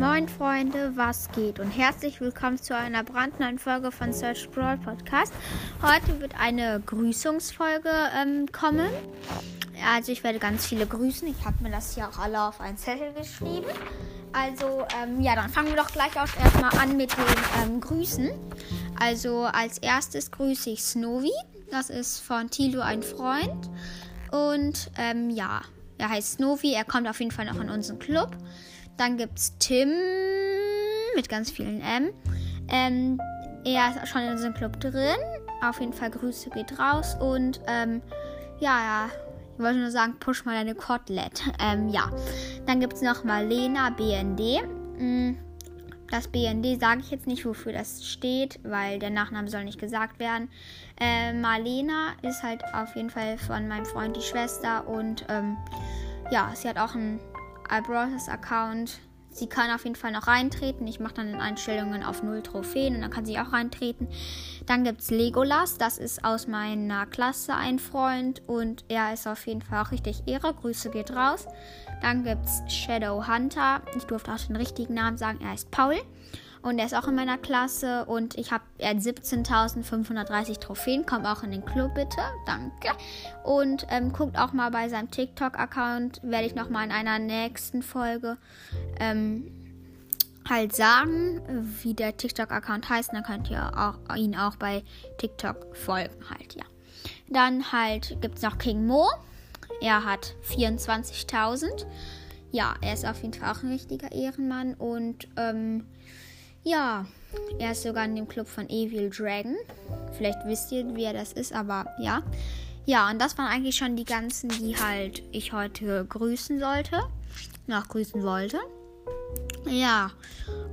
Moin Freunde, was geht? Und herzlich willkommen zu einer brandneuen Folge von Search Brawl Podcast. Heute wird eine Grüßungsfolge ähm, kommen. Also ich werde ganz viele grüßen. Ich habe mir das hier auch alle auf einen Zettel geschrieben. Also ähm, ja, dann fangen wir doch gleich auch erstmal an mit den ähm, Grüßen. Also als erstes grüße ich Snowy. Das ist von Tilo ein Freund. Und ähm, ja, er heißt Snowy. Er kommt auf jeden Fall noch in unseren Club. Dann gibt es Tim mit ganz vielen M. Ähm, er ist schon in unserem Club drin. Auf jeden Fall Grüße geht raus. Und ähm, ja, ja, ich wollte nur sagen, push mal deine Kotelett. Ähm, ja. Dann gibt es noch Marlena BND. Mm, das BND sage ich jetzt nicht, wofür das steht, weil der Nachname soll nicht gesagt werden. Äh, Marlena ist halt auf jeden Fall von meinem Freund die Schwester und ähm, ja, sie hat auch ein iBrowsers Account. Sie kann auf jeden Fall noch reintreten. Ich mache dann in Einstellungen auf 0 Trophäen und dann kann sie auch reintreten. Dann gibt es Legolas. Das ist aus meiner Klasse ein Freund und er ist auf jeden Fall auch richtig Ehre. Grüße geht raus. Dann gibt es Shadow Hunter. Ich durfte auch den richtigen Namen sagen. Er heißt Paul. Und er ist auch in meiner Klasse und ich habe, er hat 17.530 Trophäen. Kommt auch in den Club bitte. Danke. Und ähm, guckt auch mal bei seinem TikTok-Account. Werde ich nochmal in einer nächsten Folge ähm, halt sagen, wie der TikTok-Account heißt. dann könnt ihr auch, ihn auch bei TikTok folgen halt, ja. Dann halt gibt es noch King Mo. Er hat 24.000. Ja, er ist auf jeden Fall auch ein richtiger Ehrenmann und ähm, ja, er ist sogar in dem Club von Evil Dragon. Vielleicht wisst ihr, wer das ist, aber ja. Ja, und das waren eigentlich schon die ganzen, die halt ich heute grüßen sollte. Noch grüßen wollte. Ja,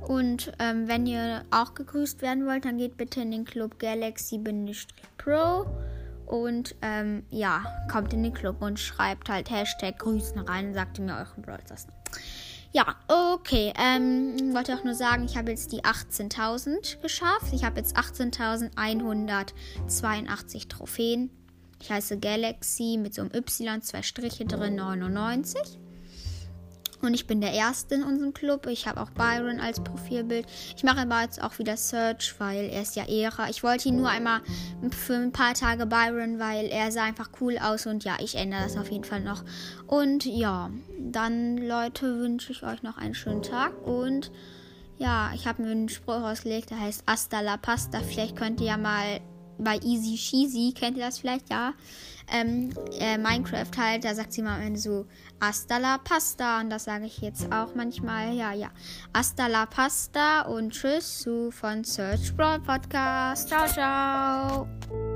und ähm, wenn ihr auch gegrüßt werden wollt, dann geht bitte in den Club Galaxy-Pro und ähm, ja, kommt in den Club und schreibt halt Hashtag Grüßen rein und sagt mir euren Brothers. Ja, okay. Ähm, wollte auch nur sagen, ich habe jetzt die 18.000 geschafft. Ich habe jetzt 18.182 Trophäen. Ich heiße Galaxy mit so einem Y, zwei Striche drin, 99. Und ich bin der Erste in unserem Club. Ich habe auch Byron als Profilbild. Ich mache aber jetzt auch wieder Search, weil er ist ja Ehre. Ich wollte ihn nur einmal für ein paar Tage Byron, weil er sah einfach cool aus. Und ja, ich ändere das auf jeden Fall noch. Und ja, dann Leute wünsche ich euch noch einen schönen Tag. Und ja, ich habe mir einen Spruch ausgelegt, der heißt Hasta la Pasta. Vielleicht könnt ihr ja mal bei Easy Cheesy, kennt ihr das vielleicht, ja? Ähm, äh, Minecraft halt, da sagt sie mal am Ende so Hasta la Pasta und das sage ich jetzt auch manchmal, ja, ja. Hasta la Pasta und tschüss zu von Search Brawl Podcast. Ciao, ciao.